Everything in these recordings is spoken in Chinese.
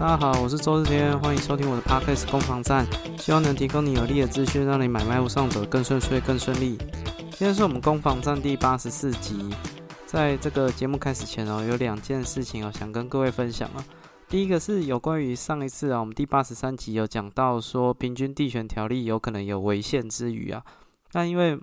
大家好，我是周日天，欢迎收听我的 Podcast 攻防战，希望能提供你有力的资讯，让你买卖路上走更顺遂、更顺利。今天是我们攻防战第八十四集，在这个节目开始前哦，有两件事情哦，想跟各位分享啊。第一个是有关于上一次啊，我们第八十三集有讲到说，平均地权条例有可能有违宪之余啊，那因为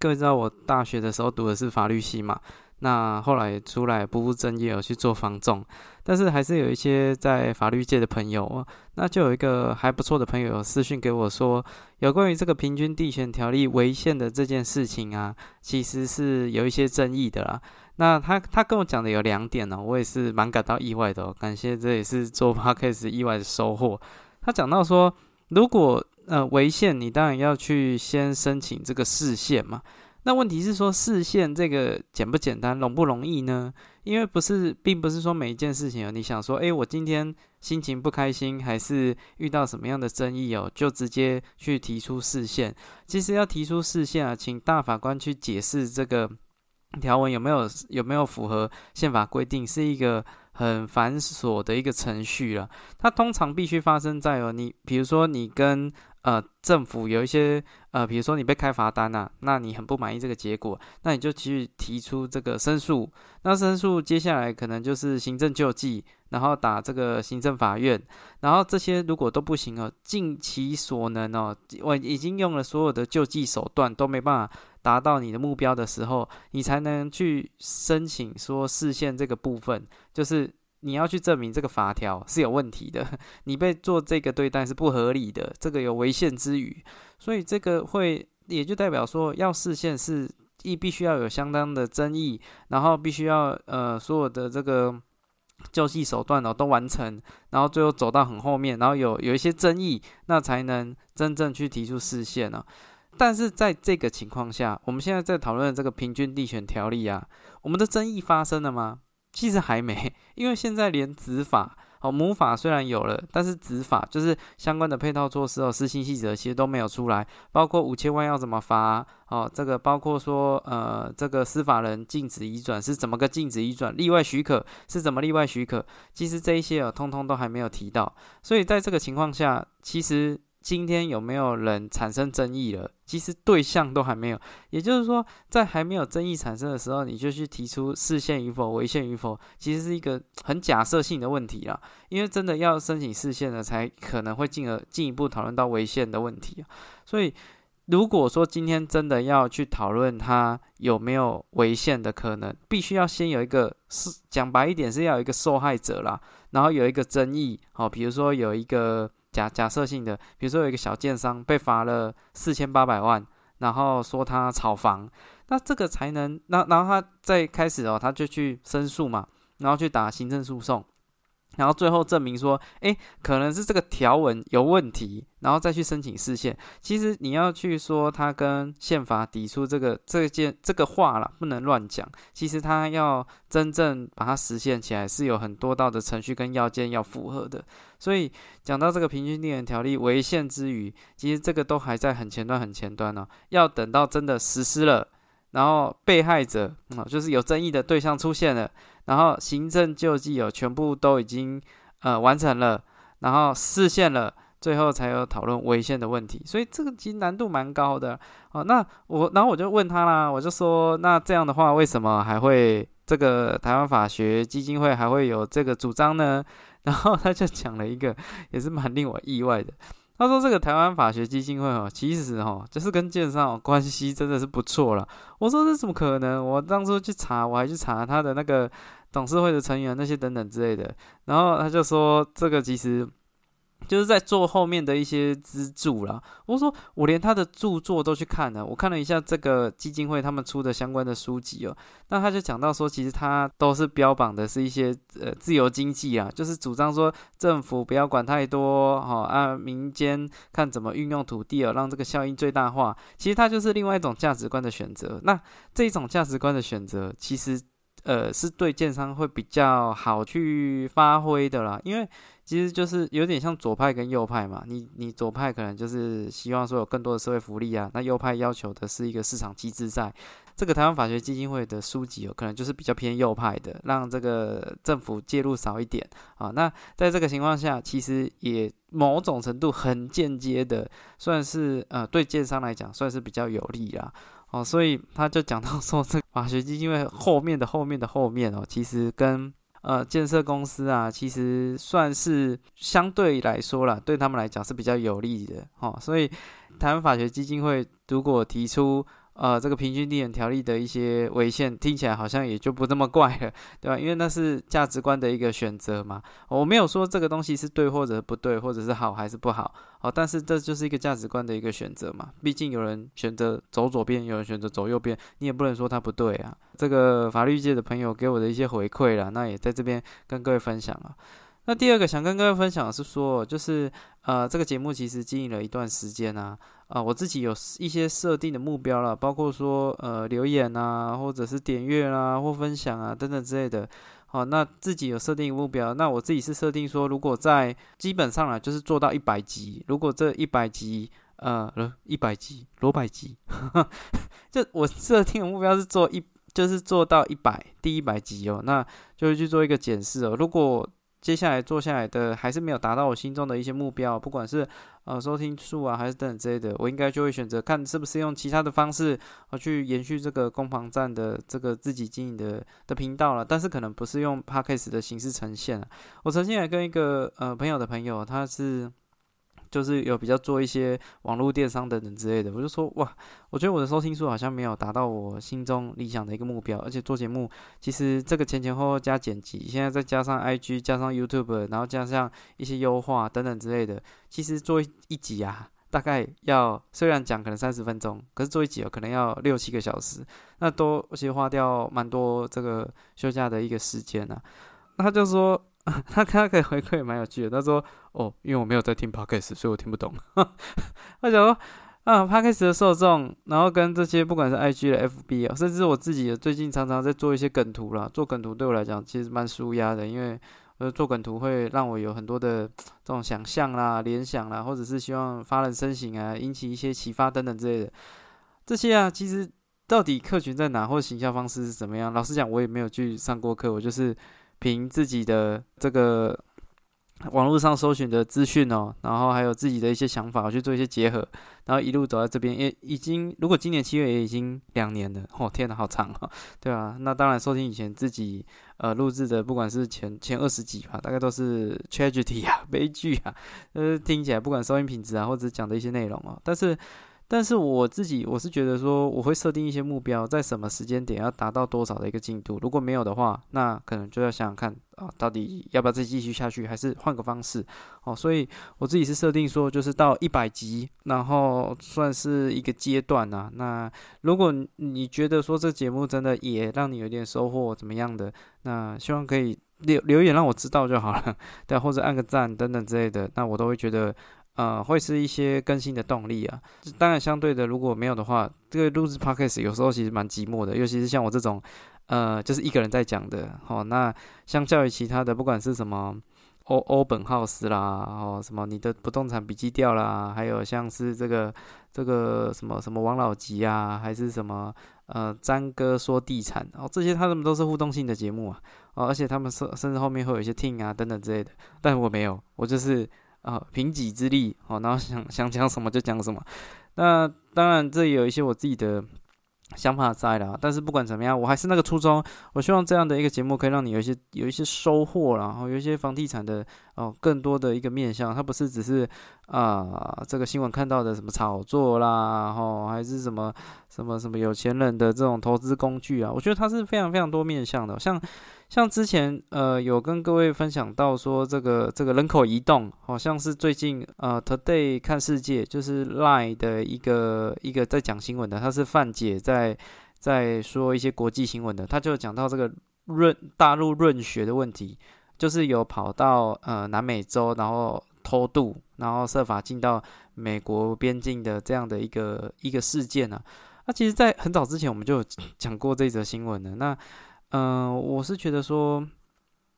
各位知道我大学的时候读的是法律系嘛。那后来出来不务正业，去做房仲，但是还是有一些在法律界的朋友，那就有一个还不错的朋友私讯给我说，有关于这个平均地权条例违宪的这件事情啊，其实是有一些争议的啦。那他他跟我讲的有两点呢，我也是蛮感到意外的，感谢这也是做 podcast 意外的收获。他讲到说，如果呃违宪，你当然要去先申请这个释宪嘛。那问题是说，视线这个简不简单，容不容易呢？因为不是，并不是说每一件事情哦，你想说，诶，我今天心情不开心，还是遇到什么样的争议哦，就直接去提出视线。其实要提出视线啊，请大法官去解释这个条文有没有有没有符合宪法规定，是一个很繁琐的一个程序了。它通常必须发生在哦，你比如说你跟呃，政府有一些呃，比如说你被开罚单呐，那你很不满意这个结果，那你就去提出这个申诉。那申诉接下来可能就是行政救济，然后打这个行政法院，然后这些如果都不行哦，尽其所能哦，我已经用了所有的救济手段都没办法达到你的目标的时候，你才能去申请说视线这个部分，就是。你要去证明这个法条是有问题的，你被做这个对待是不合理的，这个有违宪之余，所以这个会也就代表说，要视线是亦必须要有相当的争议，然后必须要呃所有的这个救济手段哦都完成，然后最后走到很后面，然后有有一些争议，那才能真正去提出视线呢。但是在这个情况下，我们现在在讨论这个平均地权条例啊，我们的争议发生了吗？其实还没，因为现在连执法哦，母法虽然有了，但是执法就是相关的配套措施哦，施行细则其实都没有出来，包括五千万要怎么罚哦，这个包括说呃，这个司法人禁止移转是怎么个禁止移转，例外许可是怎么例外许可，其实这一些哦，通通都还没有提到，所以在这个情况下，其实。今天有没有人产生争议了？其实对象都还没有，也就是说，在还没有争议产生的时候，你就去提出视线与否、违宪与否，其实是一个很假设性的问题啊。因为真的要申请视线了，才可能会进而进一步讨论到违宪的问题所以，如果说今天真的要去讨论它有没有违宪的可能，必须要先有一个是讲白一点是要有一个受害者啦，然后有一个争议，好，比如说有一个。假假设性的，比如说有一个小建商被罚了四千八百万，然后说他炒房，那这个才能，那然后他再开始哦，他就去申诉嘛，然后去打行政诉讼。然后最后证明说，哎，可能是这个条文有问题，然后再去申请释宪。其实你要去说他跟宪法抵触这个这件这个话了，不能乱讲。其实他要真正把它实现起来，是有很多道的程序跟要件要符合的。所以讲到这个平均地权条例违宪之余，其实这个都还在很前端很前端呢。要等到真的实施了，然后被害者啊，就是有争议的对象出现了。然后行政救济有全部都已经呃完成了，然后视线了，最后才有讨论违宪的问题，所以这个其实难度蛮高的哦。那我然后我就问他啦，我就说那这样的话，为什么还会这个台湾法学基金会还会有这个主张呢？然后他就讲了一个也是蛮令我意外的。他说：“这个台湾法学基金会哦，其实哦，就是跟建商关系真的是不错了。”我说：“这怎么可能？我当初去查，我还去查他的那个董事会的成员那些等等之类的。”然后他就说：“这个其实……”就是在做后面的一些资助啦。我说我连他的著作都去看了，我看了一下这个基金会他们出的相关的书籍哦。那他就讲到说，其实他都是标榜的是一些呃自由经济啊，就是主张说政府不要管太多哈，啊民间看怎么运用土地哦，让这个效应最大化。其实它就是另外一种价值观的选择。那这一种价值观的选择，其实。呃，是对建商会比较好去发挥的啦，因为其实就是有点像左派跟右派嘛。你你左派可能就是希望说有更多的社会福利啊，那右派要求的是一个市场机制在。这个台湾法学基金会的书籍有可能就是比较偏右派的，让这个政府介入少一点啊。那在这个情况下，其实也某种程度很间接的，算是呃对建商来讲算是比较有利啦。哦，所以他就讲到说，这法学基金会后面的后面的后面哦，其实跟呃建设公司啊，其实算是相对来说啦，对他们来讲是比较有利的哦。所以台湾法学基金会如果提出。呃，这个平均地点条例的一些违宪，听起来好像也就不这么怪了，对吧？因为那是价值观的一个选择嘛。我没有说这个东西是对或者不对，或者是好还是不好，哦，但是这就是一个价值观的一个选择嘛。毕竟有人选择走左边，有人选择走右边，你也不能说他不对啊。这个法律界的朋友给我的一些回馈了，那也在这边跟各位分享了。那第二个想跟各位分享的是说，就是呃，这个节目其实经营了一段时间啊。啊，我自己有一些设定的目标了，包括说呃留言啊，或者是点阅啦，或分享啊等等之类的。好，那自己有设定目标，那我自己是设定说，如果在基本上啊，就是做到一百集，如果这一百集呃一百集罗百集，就我设定的目标是做一，就是做到一百第一百集哦，那就会去做一个检视哦，如果。接下来做下来的还是没有达到我心中的一些目标，不管是呃收听数啊，还是等等之类的，我应该就会选择看是不是用其他的方式啊去延续这个攻防战的这个自己经营的的频道了。但是可能不是用 podcast 的形式呈现我曾经也跟一个呃朋友的朋友，他是。就是有比较做一些网络电商等等之类的，我就说哇，我觉得我的收听数好像没有达到我心中理想的一个目标，而且做节目其实这个前前后后加剪辑，现在再加上 IG 加上 YouTube，然后加上一些优化等等之类的，其实做一集啊，大概要虽然讲可能三十分钟，可是做一集哦可能要六七个小时，那都其实花掉蛮多这个休假的一个时间啊。他就说。他他可以回馈蛮有趣的。他说：“哦，因为我没有在听 podcast，所以我听不懂。”他想说：“啊，podcast 的受众，然后跟这些不管是 IG 的 FB 啊，甚至我自己最近常常在做一些梗图啦。做梗图对我来讲其实蛮舒压的，因为呃做梗图会让我有很多的这种想象啦、联想啦，或者是希望发人深省啊，引起一些启发等等之类的。这些啊，其实到底客群在哪，或者行销方式是怎么样？老实讲，我也没有去上过课，我就是。”凭自己的这个网络上搜寻的资讯哦，然后还有自己的一些想法我去做一些结合，然后一路走到这边，也已经如果今年七月也已经两年了，哦天呐，好长啊，对啊，那当然收听以前自己呃录制的，不管是前前二十集吧，大概都是 tragedy 啊，悲剧啊，呃听起来不管收音品质啊，或者讲的一些内容哦，但是。但是我自己我是觉得说，我会设定一些目标，在什么时间点要达到多少的一个进度。如果没有的话，那可能就要想想看啊，到底要不要再继续下去，还是换个方式哦。所以我自己是设定说，就是到一百集，然后算是一个阶段呐。那如果你觉得说这节目真的也让你有点收获怎么样的，那希望可以留留言让我知道就好了，对，或者按个赞等等之类的，那我都会觉得。呃，会是一些更新的动力啊。当然，相对的，如果没有的话，这个录制 podcast 有时候其实蛮寂寞的，尤其是像我这种，呃，就是一个人在讲的。哦，那相较于其他的，不管是什么欧欧本浩斯啦，哦，什么你的不动产笔记掉啦，还有像是这个这个什么什么王老吉啊，还是什么呃詹哥说地产，哦，这些他们都是互动性的节目啊。哦，而且他们甚甚至后面会有一些听啊等等之类的，但我没有，我就是。啊，凭己之力，哦，然后想想讲什么就讲什么。那当然，这也有一些我自己的想法在啦。但是不管怎么样，我还是那个初衷。我希望这样的一个节目可以让你有一些有一些收获，然后有一些房地产的哦更多的一个面向。它不是只是啊这个新闻看到的什么炒作啦，哦还是什么什么什么有钱人的这种投资工具啊。我觉得它是非常非常多面向的，像。像之前呃有跟各位分享到说这个这个人口移动，好像是最近呃 Today 看世界就是 Line 的一个一个在讲新闻的，他是范姐在在说一些国际新闻的，他就讲到这个润大陆润学的问题，就是有跑到呃南美洲，然后偷渡，然后设法进到美国边境的这样的一个一个事件呢。那其实，在很早之前我们就有讲过这则新闻的，那。嗯，我是觉得说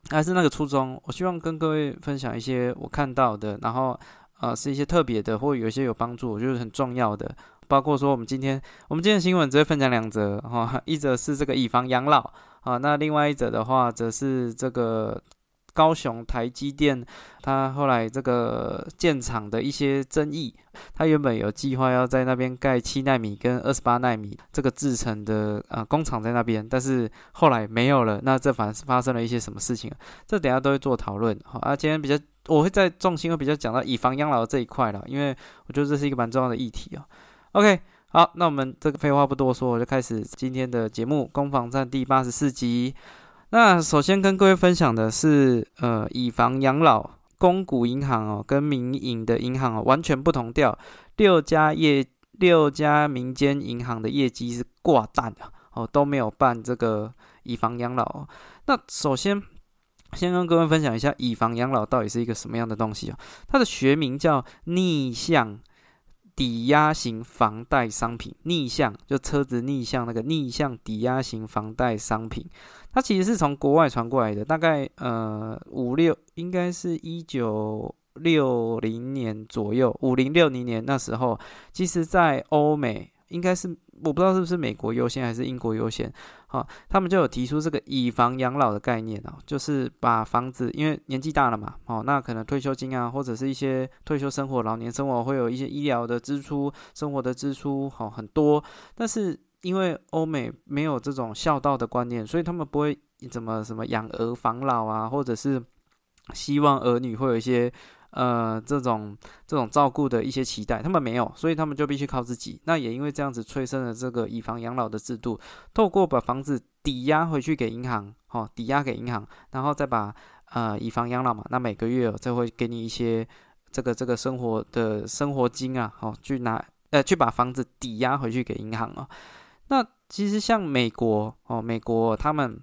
还是那个初衷，我希望跟各位分享一些我看到的，然后呃是一些特别的，或有一些有帮助，我觉得很重要的。包括说我们今天我们今天的新闻只会分享两则哈，一则是这个以房养老啊，那另外一则的话则是这个。高雄台积电，它后来这个建厂的一些争议，它原本有计划要在那边盖七纳米跟二十八纳米这个制成的呃工厂在那边，但是后来没有了。那这反而是发生了一些什么事情？这等下都会做讨论。好，啊，今天比较我会在重心会比较讲到以房养老这一块了，因为我觉得这是一个蛮重要的议题哦。OK，好，那我们这个废话不多说，我就开始今天的节目《攻防战》第八十四集。那首先跟各位分享的是，呃，以房养老公股银行哦，跟民营的银行哦完全不同调。六家业六家民间银行的业绩是挂蛋的哦，都没有办这个以房养老。那首先先跟各位分享一下，以房养老到底是一个什么样的东西哦？它的学名叫逆向。抵押型房贷商品逆向，就车子逆向那个逆向抵押型房贷商品，它其实是从国外传过来的，大概呃五六，应该是一九六零年左右，五零六零年那时候，其实在欧美应该是。我不知道是不是美国优先还是英国优先，好，他们就有提出这个以房养老的概念哦，就是把房子，因为年纪大了嘛，哦，那可能退休金啊，或者是一些退休生活、老年生活会有一些医疗的支出、生活的支出，好很多，但是因为欧美没有这种孝道的观念，所以他们不会怎么什么养儿防老啊，或者是希望儿女会有一些。呃，这种这种照顾的一些期待，他们没有，所以他们就必须靠自己。那也因为这样子催生了这个以房养老的制度，透过把房子抵押回去给银行，哦，抵押给银行，然后再把呃以房养老嘛，那每个月再会给你一些这个这个生活的生活金啊，哦，去拿呃去把房子抵押回去给银行啊。那其实像美国哦，美国他们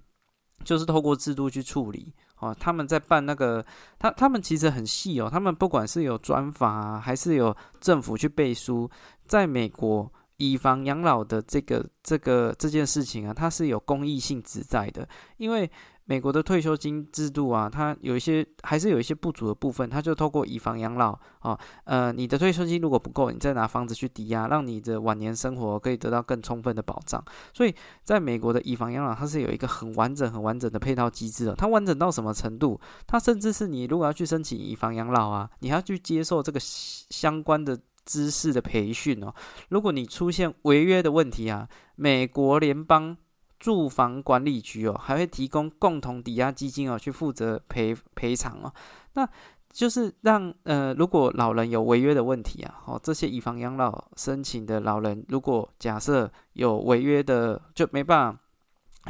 就是透过制度去处理。哦，他们在办那个，他他们其实很细哦。他们不管是有专访啊，还是有政府去背书，在美国以房养老的这个这个这件事情啊，它是有公益性质在的，因为。美国的退休金制度啊，它有一些还是有一些不足的部分，它就透过以房养老啊，呃，你的退休金如果不够，你再拿房子去抵押，让你的晚年生活可以得到更充分的保障。所以，在美国的以房养老，它是有一个很完整、很完整的配套机制的。它完整到什么程度？它甚至是你如果要去申请以房养老啊，你还要去接受这个相关的知识的培训哦。如果你出现违约的问题啊，美国联邦。住房管理局哦，还会提供共同抵押基金哦，去负责赔赔偿哦。那就是让呃，如果老人有违约的问题啊，哦，这些以房养老申请的老人，如果假设有违约的，就没办法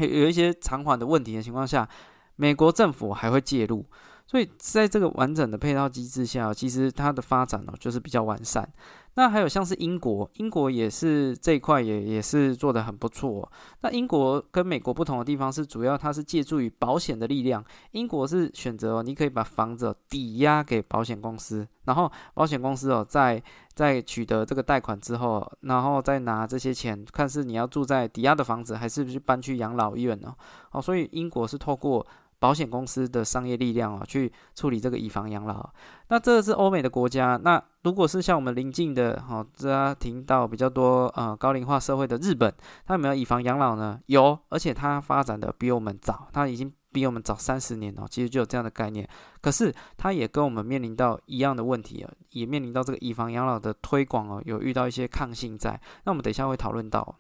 有有一些偿还的问题的情况下，美国政府还会介入。所以在这个完整的配套机制下，其实它的发展呢，就是比较完善。那还有像是英国，英国也是这一块也也是做的很不错。那英国跟美国不同的地方是，主要它是借助于保险的力量。英国是选择你可以把房子抵押给保险公司，然后保险公司哦在在取得这个贷款之后，然后再拿这些钱，看是你要住在抵押的房子，还是去搬去养老院呢？哦，所以英国是透过。保险公司的商业力量啊，去处理这个以房养老。那这是欧美的国家。那如果是像我们邻近的，哈，家庭到比较多呃高龄化社会的日本，它有没有以房养老呢？有，而且它发展的比我们早，它已经比我们早三十年了。其实就有这样的概念。可是它也跟我们面临到一样的问题啊，也面临到这个以房养老的推广哦，有遇到一些抗性在。那我们等一下会讨论到。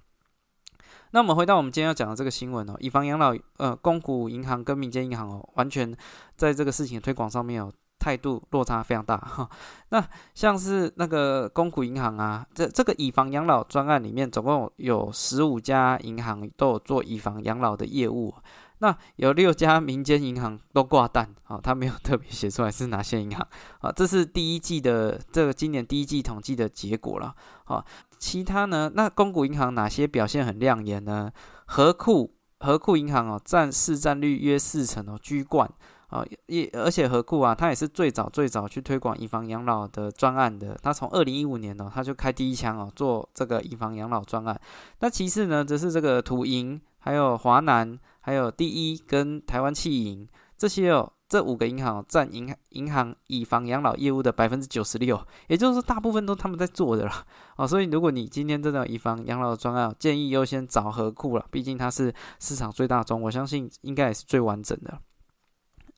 那我们回到我们今天要讲的这个新闻哦，以房养老，呃，公股银行跟民间银行哦，完全在这个事情的推广上面哦，态度落差非常大哈。那像是那个公股银行啊，这这个以房养老专案里面，总共有十五家银行都有做以房养老的业务。那有六家民间银行都挂单，啊，他没有特别写出来是哪些银行，啊，这是第一季的这个今年第一季统计的结果了，啊，其他呢，那公股银行哪些表现很亮眼呢？和库和库银行哦，占市占率约四成哦，居冠，啊，也而且和库啊，它也是最早最早去推广以房养老的专案的，它从二零一五年哦，它就开第一枪哦，做这个以房养老专案。那其次呢，则是这个土银。还有华南，还有第一跟台湾汽银这些哦。这五个银行占银银行以房养老业务的百分之九十六，也就是说大部分都他们在做的啦。哦，所以如果你今天真的以房养老的专案，建议优先找和库了，毕竟它是市场最大宗，我相信应该也是最完整的。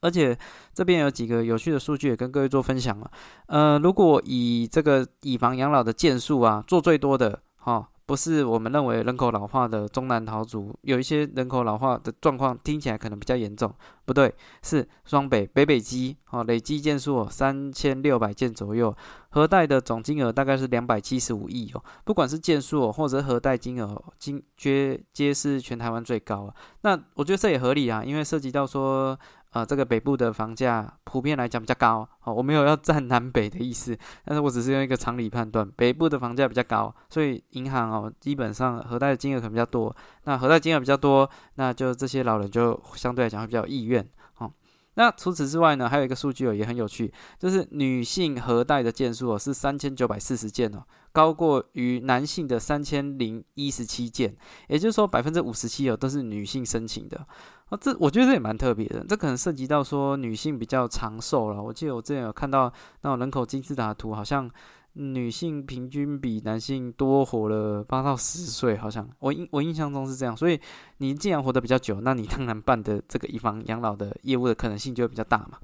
而且这边有几个有趣的数据也跟各位做分享了。呃，如果以这个以房养老的件数啊，做最多的哈。不是我们认为人口老化的中南桃族，有一些人口老化的状况听起来可能比较严重，不对，是双北北北基哦，累计件数三千六百件左右，核贷的总金额大概是两百七十五亿哦，不管是件数或者核贷金额，金皆皆是全台湾最高啊。那我觉得这也合理啊，因为涉及到说。啊，这个北部的房价普遍来讲比较高，哦，我没有要占南北的意思，但是我只是用一个常理判断，北部的房价比较高，所以银行哦，基本上核贷的金额可能比较多，那核贷金额比较多，那就这些老人就相对来讲会比较意愿，哦，那除此之外呢，还有一个数据哦也很有趣，就是女性核贷的件数哦是三千九百四十件哦，高过于男性的三千零一十七件，也就是说百分之五十七哦都是女性申请的。啊，这我觉得这也蛮特别的，这可能涉及到说女性比较长寿了。我记得我之前有看到那种人口金字塔图，好像女性平均比男性多活了八到十岁，好像我印我印象中是这样。所以你既然活得比较久，那你当然办的这个以房养老的业务的可能性就会比较大嘛。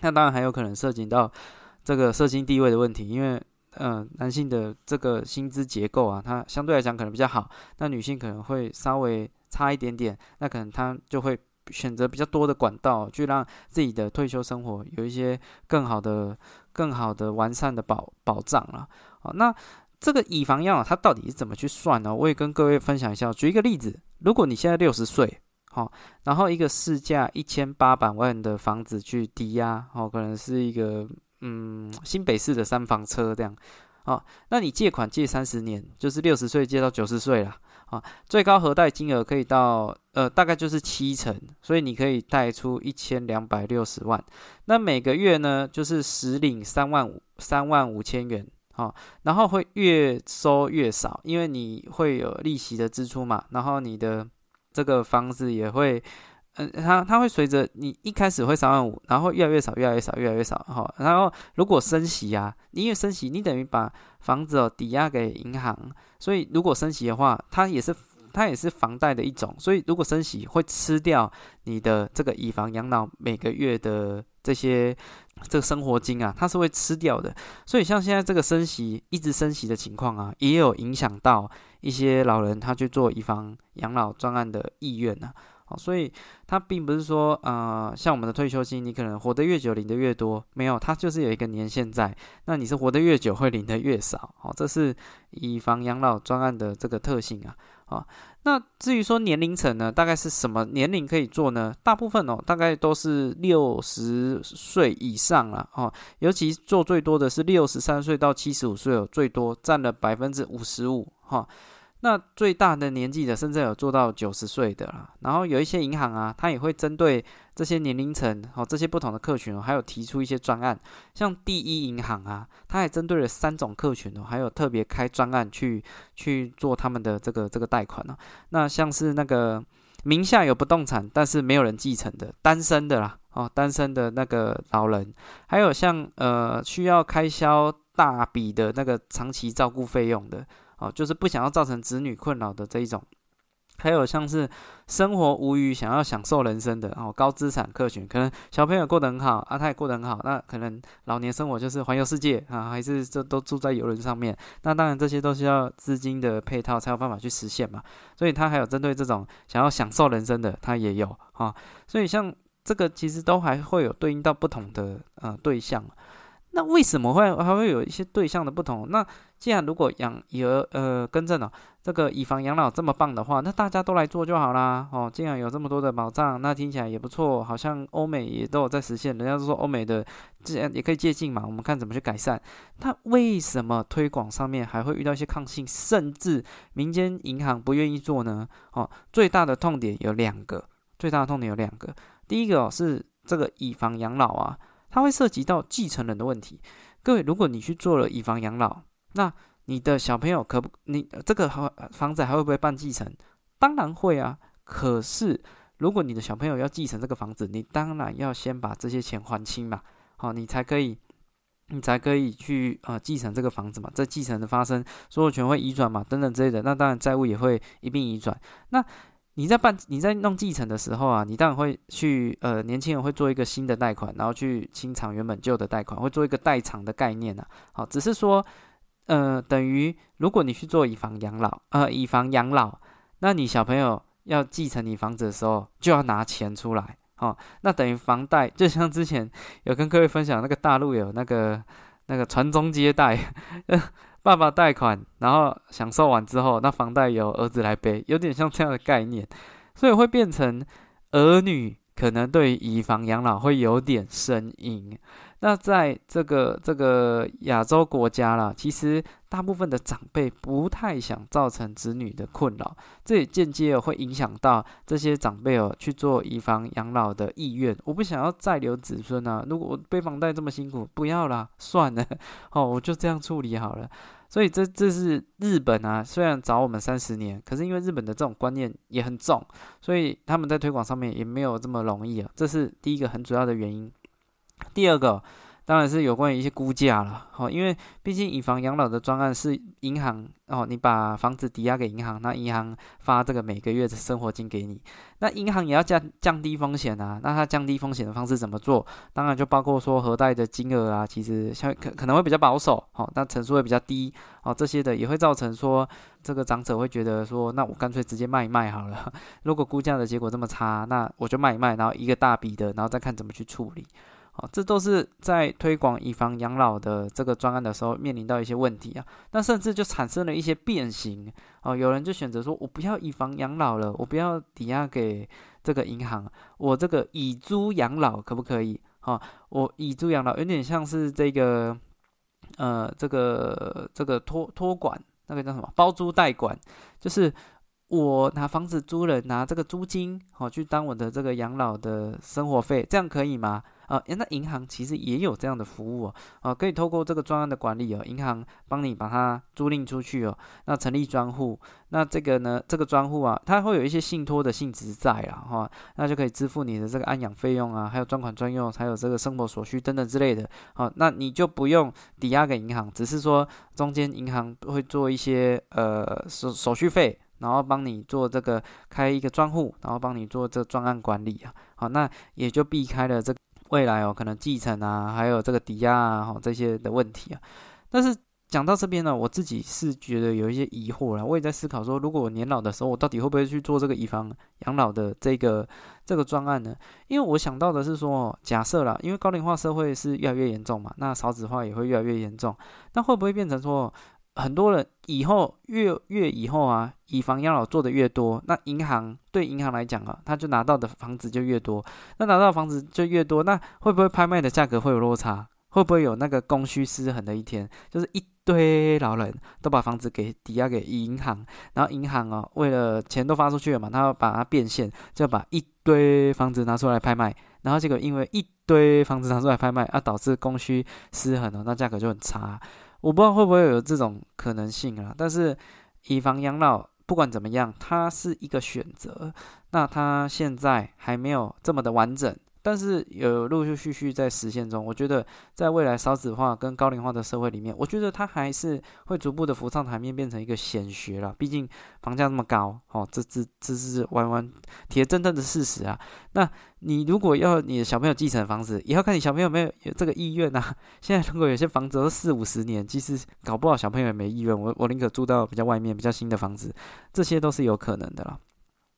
那当然还有可能涉及到这个社经地位的问题，因为嗯，男性的这个薪资结构啊，它相对来讲可能比较好，那女性可能会稍微。差一点点，那可能他就会选择比较多的管道，去让自己的退休生活有一些更好的、更好的完善的保保障了。好，那这个以房养老它到底是怎么去算呢？我也跟各位分享一下。举一个例子，如果你现在六十岁，好，然后一个市价一千八百万的房子去抵押，哦，可能是一个嗯新北市的三房车这样，好，那你借款借三十年，就是六十岁借到九十岁了。啊，最高核贷金额可以到呃，大概就是七成，所以你可以贷出一千两百六十万。那每个月呢，就是实领三万五三万五千元，好，然后会越收越少，因为你会有利息的支出嘛，然后你的这个房子也会。嗯，它它会随着你一开始会三万五，然后越来越少，越来越少，越来越少，哈。然后如果升息啊，因为升息，你等于把房子哦抵押给银行，所以如果升息的话，它也是它也是房贷的一种，所以如果升息会吃掉你的这个以房养老每个月的这些这个生活金啊，它是会吃掉的。所以像现在这个升息一直升息的情况啊，也有影响到一些老人他去做以房养老专案的意愿呢。所以它并不是说，呃，像我们的退休金，你可能活得越久领的越多，没有，它就是有一个年限在。那你是活得越久会领的越少，好，这是以房养老专案的这个特性啊。好，那至于说年龄层呢，大概是什么年龄可以做呢？大部分哦，大概都是六十岁以上了哦，尤其做最多的是六十三岁到七十五岁哦，最多占了百分之五十五哈。那最大的年纪的，甚至有做到九十岁的啦。然后有一些银行啊，它也会针对这些年龄层哦，这些不同的客群哦，还有提出一些专案。像第一银行啊，它还针对了三种客群哦，还有特别开专案去去做他们的这个这个贷款呢。那像是那个名下有不动产，但是没有人继承的单身的啦哦，单身的那个老人，还有像呃需要开销大笔的那个长期照顾费用的。哦，就是不想要造成子女困扰的这一种，还有像是生活无余，想要享受人生的哦，高资产客群，可能小朋友过得很好，啊，他也过得很好，那可能老年生活就是环游世界啊，还是这都住在游轮上面，那当然这些都需要资金的配套才有办法去实现嘛，所以他还有针对这种想要享受人生的，他也有啊，所以像这个其实都还会有对应到不同的呃对象。那为什么会还会有一些对象的不同？那既然如果养以儿呃更正了这个以房养老这么棒的话，那大家都来做就好啦。哦，既然有这么多的保障，那听起来也不错，好像欧美也都有在实现。人家都说欧美的既然也可以借鉴嘛，我们看怎么去改善。那为什么推广上面还会遇到一些抗性，甚至民间银行不愿意做呢？哦，最大的痛点有两个，最大的痛点有两个。第一个是这个以房养老啊。它会涉及到继承人的问题。各位，如果你去做了以房养老，那你的小朋友可不，你这个房房子还会不会办继承？当然会啊。可是如果你的小朋友要继承这个房子，你当然要先把这些钱还清嘛，好，你才可以。你才可以去呃继承这个房子嘛，这继承的发生，所有权会移转嘛，等等之类的，那当然债务也会一并移转。那你在办你在弄继承的时候啊，你当然会去呃年轻人会做一个新的贷款，然后去清偿原本旧的贷款，会做一个代偿的概念呐。好，只是说呃等于如果你去做以房养老呃以房养老，那你小朋友要继承你房子的时候，就要拿钱出来。哦，那等于房贷，就像之前有跟各位分享那个大陆有那个那个传宗接代，爸爸贷款，然后享受完之后，那房贷由儿子来背，有点像这样的概念，所以会变成儿女可能对以房养老会有点生硬。那在这个这个亚洲国家啦，其实大部分的长辈不太想造成子女的困扰，这也间接会影响到这些长辈哦去做以房养老的意愿。我不想要再留子孙啊，如果我背房贷这么辛苦，不要啦，算了，哦，我就这样处理好了。所以这这是日本啊，虽然早我们三十年，可是因为日本的这种观念也很重，所以他们在推广上面也没有这么容易啊，这是第一个很主要的原因。第二个当然是有关于一些估价了，哦，因为毕竟以房养老的专案是银行哦，你把房子抵押给银行，那银行发这个每个月的生活金给你，那银行也要降降低风险啊，那它降低风险的方式怎么做？当然就包括说核贷的金额啊，其实像可可能会比较保守，哦，但成数会比较低，哦，这些的也会造成说这个长者会觉得说，那我干脆直接卖一卖好了，如果估价的结果这么差，那我就卖一卖，然后一个大笔的，然后再看怎么去处理。好，这都是在推广以房养老的这个专案的时候面临到一些问题啊。那甚至就产生了一些变形哦。有人就选择说，我不要以房养老了，我不要抵押给这个银行，我这个以租养老可不可以？哈，我以租养老有点像是这个呃，这个这个托托管，那个叫什么包租代管，就是我拿房子租了，拿这个租金好去当我的这个养老的生活费，这样可以吗？啊，那银行其实也有这样的服务哦，啊，可以透过这个专案的管理哦，银行帮你把它租赁出去哦，那成立专户，那这个呢，这个专户啊，它会有一些信托的性质在啊，哈，那就可以支付你的这个安养费用啊，还有专款专用，还有这个生活所需等等之类的，好，那你就不用抵押给银行，只是说中间银行会做一些呃手手续费，然后帮你做这个开一个专户，然后帮你做这专案管理啊，好，那也就避开了这。未来哦，可能继承啊，还有这个抵押啊，这些的问题啊。但是讲到这边呢，我自己是觉得有一些疑惑了。我也在思考说，如果我年老的时候，我到底会不会去做这个以房养老的这个这个专案呢？因为我想到的是说，假设啦，因为高龄化社会是越来越严重嘛，那少子化也会越来越严重，那会不会变成说？很多人以后越越以后啊，以房养老做的越多，那银行对银行来讲啊，他就拿到的房子就越多，那拿到房子就越多，那会不会拍卖的价格会有落差？会不会有那个供需失衡的一天？就是一堆老人都把房子给抵押给银行，然后银行哦，为了钱都发出去了嘛，他要把它变现，就把一堆房子拿出来拍卖，然后结果因为一堆房子拿出来拍卖，啊，导致供需失衡了，那价格就很差。我不知道会不会有这种可能性啊，但是以房养老不管怎么样，它是一个选择。那它现在还没有这么的完整。但是有陆陆续续在实现中，我觉得在未来少子化跟高龄化的社会里面，我觉得它还是会逐步的浮上台面，变成一个显学了。毕竟房价那么高，哦，这这这是完完铁铮铮的事实啊。那你如果要你的小朋友继承房子，也要看你小朋友有没有有这个意愿呐。现在如果有些房子都四五十年，其实搞不好小朋友也没意愿。我我宁可住到比较外面、比较新的房子，这些都是有可能的了。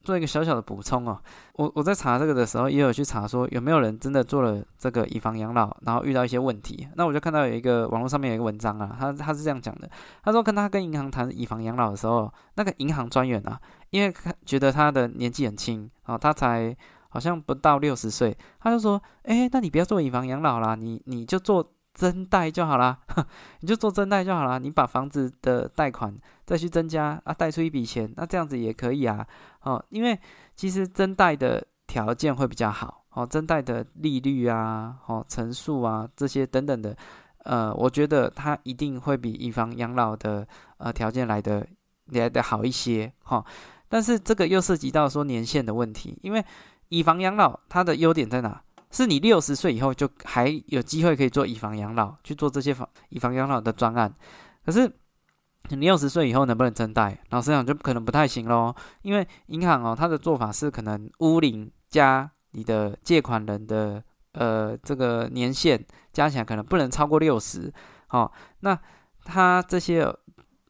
做一个小小的补充哦，我我在查这个的时候，也有去查说有没有人真的做了这个以房养老，然后遇到一些问题。那我就看到有一个网络上面有一个文章啊，他他是这样讲的，他说跟他跟银行谈以房养老的时候，那个银行专员啊，因为觉得他的年纪很轻啊，他才好像不到六十岁，他就说，哎，那你不要做以房养老啦，你你就做。增贷就好啦，你就做增贷就好啦。你把房子的贷款再去增加啊，贷出一笔钱，那这样子也可以啊。哦，因为其实增贷的条件会比较好，哦，增贷的利率啊，哦，成数啊，这些等等的，呃，我觉得它一定会比以房养老的呃条件来的来的好一些，哈。但是这个又涉及到说年限的问题，因为以房养老它的优点在哪？是你六十岁以后就还有机会可以做以房养老，去做这些房以房养老的专案。可是你六十岁以后能不能增贷？老实讲就可能不太行喽，因为银行哦，它的做法是可能屋龄加你的借款人的呃这个年限加起来可能不能超过六十。好，那它这些。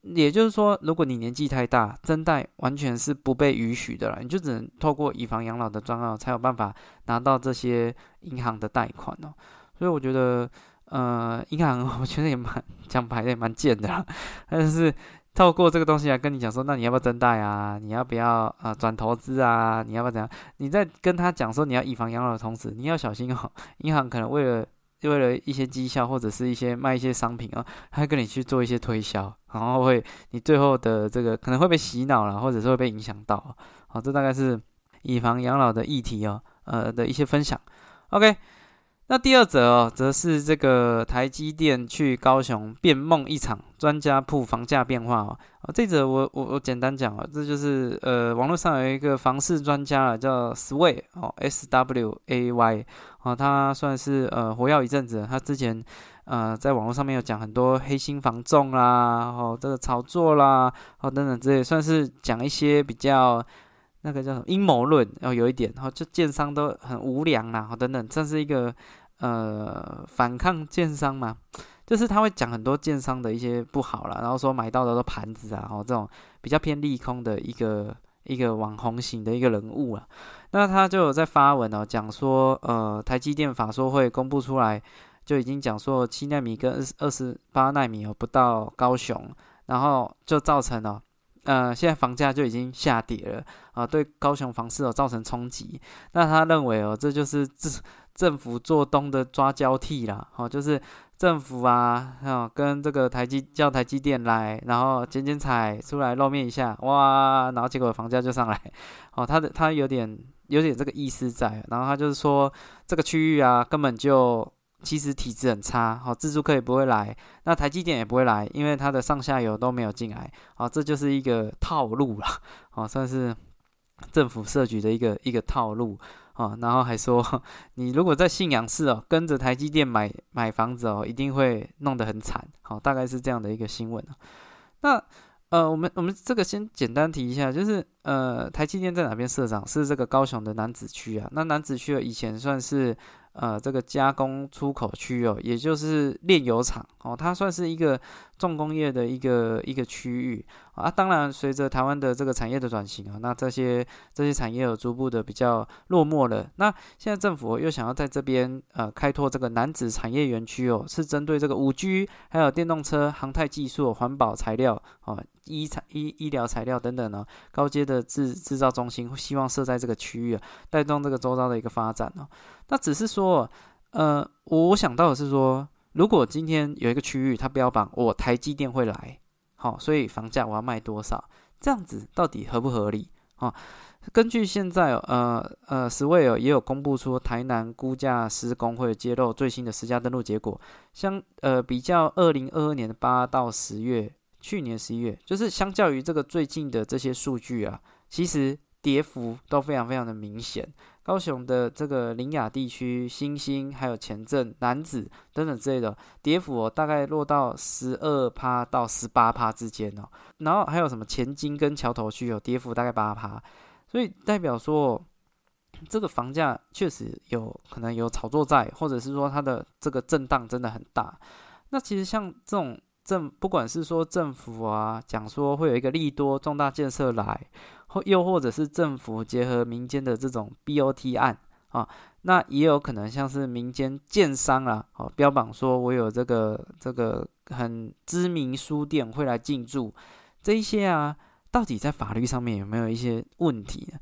也就是说，如果你年纪太大，增贷完全是不被允许的了，你就只能透过以房养老的专案才有办法拿到这些银行的贷款哦。所以我觉得，呃，银行 我觉得也蛮讲白的也蛮贱的啦，但是透过这个东西来跟你讲说，那你要不要增贷啊？你要不要啊转投资啊？你要不要怎样？你在跟他讲说你要以房养老的同时，你要小心哦，银行可能为了。为了一些绩效或者是一些卖一些商品啊，他会跟你去做一些推销，然后会你最后的这个可能会被洗脑了，或者是会被影响到。好，这大概是以房养老的议题哦，呃的一些分享。OK。那第二则哦，则是这个台积电去高雄变梦一场，专家铺房价变化哦。啊，这则我我我简单讲啊，这就是呃，网络上有一个房市专家啊，叫 Sway 哦，S W A Y 哦，他算是呃活跃一阵子。他之前呃在网络上面有讲很多黑心房仲啦，哦这个炒作啦，哦等等之类，算是讲一些比较。那个叫什么阴谋论，然后有一点，然后就建商都很无良啦，好等等，这是一个呃反抗建商嘛，就是他会讲很多建商的一些不好啦，然后说买到的都盘子啊，哦这种比较偏利空的一个一个网红型的一个人物啊，那他就有在发文哦，讲说呃台积电法说会公布出来，就已经讲说七纳米跟二二十八纳米哦不到高雄，然后就造成了。呃，现在房价就已经下跌了啊，对高雄房市哦造成冲击。那他认为哦，这就是政政府做东的抓交替啦，哦，就是政府啊，啊跟这个台积叫台积电来，然后剪剪彩出来露面一下，哇，然后结果房价就上来，哦，他的他有点有点这个意思在，然后他就是说这个区域啊根本就。其实体质很差，好，自助客也不会来，那台积电也不会来，因为它的上下游都没有进来，好，这就是一个套路啦，好，算是政府设局的一个一个套路，啊，然后还说，你如果在信仰市哦，跟着台积电买买房子哦，一定会弄得很惨，好，大概是这样的一个新闻那呃，我们我们这个先简单提一下，就是呃，台积电在哪边设厂？是这个高雄的南子区啊，那南子区以前算是。呃，这个加工出口区哦，也就是炼油厂哦，它算是一个重工业的一个一个区域啊。当然，随着台湾的这个产业的转型啊，那这些这些产业有逐步的比较落寞了。那现在政府又想要在这边呃开拓这个南子产业园区哦，是针对这个五 G 还有电动车、航太技术、环保材料哦。医材医医疗材料等等呢，高阶的制制造中心希望设在这个区域啊，带动这个周遭的一个发展哦。那只是说，呃，我想到的是说，如果今天有一个区域，它标榜我台积电会来，好，所以房价我要卖多少，这样子到底合不合理啊？根据现在呃呃，十位尔也有公布出台南估价师工会揭露最新的实价登录结果，相呃比较二零二二年八到十月。去年十一月，就是相较于这个最近的这些数据啊，其实跌幅都非常非常的明显。高雄的这个林雅地区、新兴还有前镇、南子等等之类的跌幅哦，大概落到十二趴到十八趴之间哦。然后还有什么前金跟桥头区有跌幅大概八趴，所以代表说这个房价确实有可能有炒作在，或者是说它的这个震荡真的很大。那其实像这种。政不管是说政府啊，讲说会有一个利多重大建设来，或又或者是政府结合民间的这种 BOT 案啊，那也有可能像是民间建商啊，哦标榜说我有这个这个很知名书店会来进驻，这一些啊，到底在法律上面有没有一些问题呢？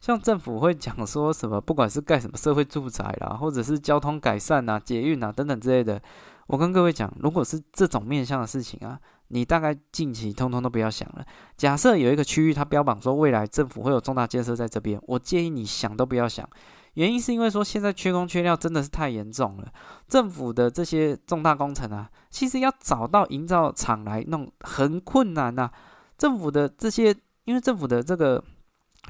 像政府会讲说什么，不管是盖什么社会住宅啦，或者是交通改善啊、捷运啊等等之类的。我跟各位讲，如果是这种面向的事情啊，你大概近期通通都不要想了。假设有一个区域，它标榜说未来政府会有重大建设在这边，我建议你想都不要想。原因是因为说现在缺工缺料真的是太严重了，政府的这些重大工程啊，其实要找到营造厂来弄很困难呐。政府的这些，因为政府的这个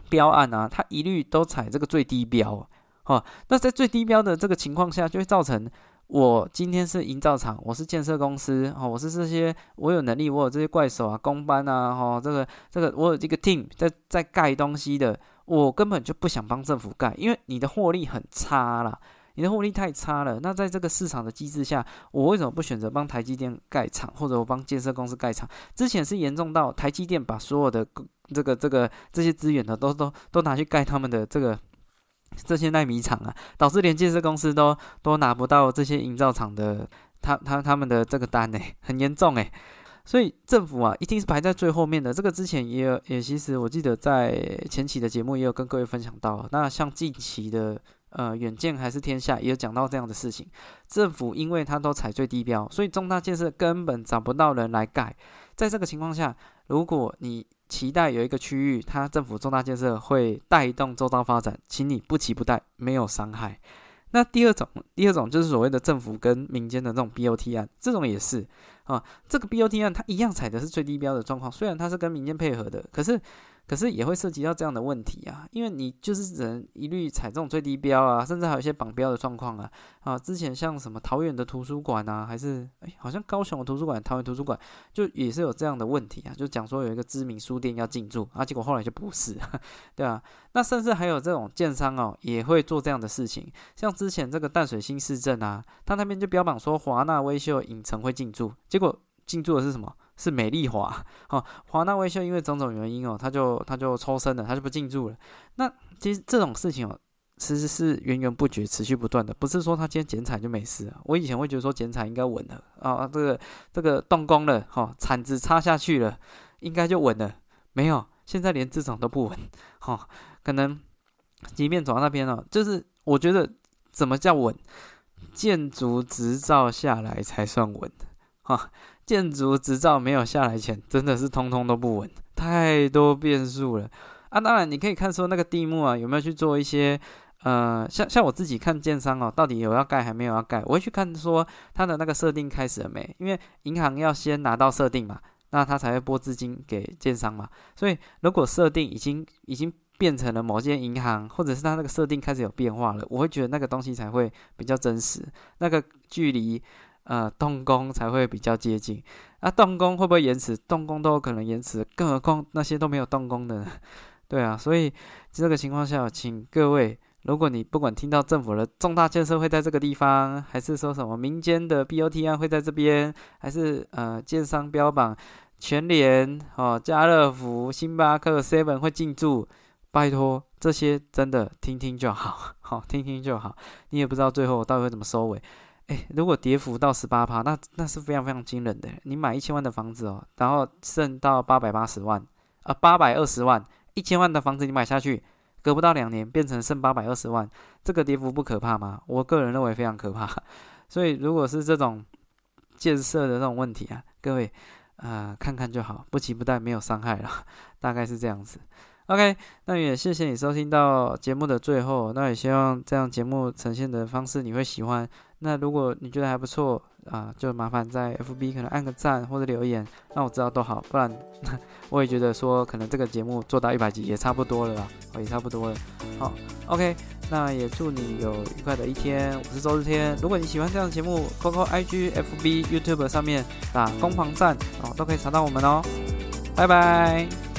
标案啊，它一律都采这个最低标，哦，那在最低标的这个情况下，就会造成我今天是营造厂，我是建设公司，哦，我是这些，我有能力，我有这些怪手啊，工班啊，哦，这个这个，我有这个 team 在在盖东西的，我根本就不想帮政府盖，因为你的获利很差啦。你的获利太差了，那在这个市场的机制下，我为什么不选择帮台积电盖厂，或者我帮建设公司盖厂？之前是严重到台积电把所有的这个这个这些资源呢，都都都拿去盖他们的这个这些纳米厂啊，导致连建设公司都都拿不到这些营造厂的他他他们的这个单呢，很严重诶。所以政府啊，一定是排在最后面的。这个之前也有也其实我记得在前期的节目也有跟各位分享到，那像近期的。呃，远见还是天下也有讲到这样的事情。政府因为它都采最低标，所以重大建设根本找不到人来盖。在这个情况下，如果你期待有一个区域，它政府重大建设会带动周遭发展，请你不期不待，没有伤害。那第二种，第二种就是所谓的政府跟民间的这种 BOT 案，这种也是啊。这个 BOT 案它一样采的是最低标的状况，虽然它是跟民间配合的，可是。可是也会涉及到这样的问题啊，因为你就是只能一律采这种最低标啊，甚至还有一些绑标的状况啊。啊，之前像什么桃园的图书馆啊，还是哎，好像高雄的图书馆、桃园图书馆，就也是有这样的问题啊，就讲说有一个知名书店要进驻啊，结果后来就不是，对啊。那甚至还有这种建商哦，也会做这样的事情，像之前这个淡水新市镇啊，他那边就标榜说华纳威秀影城会进驻，结果进驻的是什么？是美丽华，哦，华纳维修因为种种原因哦，他就他就抽身了，他就不进驻了。那其实这种事情哦，其实是源源不绝、持续不断的，不是说他今天剪彩就没事啊。我以前会觉得说剪彩应该稳了啊，这个这个动工了，哈，铲子插下去了，应该就稳了。没有，现在连这种都不稳，哈，可能即便走到那边了，就是我觉得怎么叫稳？建筑执照下来才算稳，哈。建筑执照没有下来前，真的是通通都不稳，太多变数了啊！当然，你可以看说那个地目啊，有没有去做一些呃，像像我自己看建商哦，到底有要盖还没有要盖，我会去看说它的那个设定开始了没，因为银行要先拿到设定嘛，那他才会拨资金给建商嘛。所以如果设定已经已经变成了某间银行，或者是它那个设定开始有变化了，我会觉得那个东西才会比较真实，那个距离。呃，动工才会比较接近。那动工会不会延迟？动工都有可能延迟，更何况那些都没有动工的，对啊。所以这个情况下，请各位，如果你不管听到政府的重大建设会在这个地方，还是说什么民间的 BOT 案会在这边，还是呃建商标榜全联、哦家乐福、星巴克、Seven 会进驻，拜托这些真的听听就好，好听听就好。你也不知道最后到底会怎么收尾。哎，如果跌幅到十八趴，那那是非常非常惊人的。你买一千万的房子哦，然后剩到八百八十万，啊，八百二十万，一千万的房子你买下去，隔不到两年变成剩八百二十万，这个跌幅不可怕吗？我个人认为非常可怕。所以如果是这种建设的这种问题啊，各位，呃，看看就好，不急不待，没有伤害了，大概是这样子。OK，那也谢谢你收听到节目的最后，那也希望这样节目呈现的方式你会喜欢。那如果你觉得还不错啊，就麻烦在 FB 可能按个赞或者留言，让我知道都好。不然 我也觉得说，可能这个节目做到一百集也差不多了啦，也差不多了。好，OK，那也祝你有愉快的一天。我是周日天。如果你喜欢这样的节目扣扣、IG、FB、YouTube 上面打攻防战哦，都可以查到我们哦。拜拜。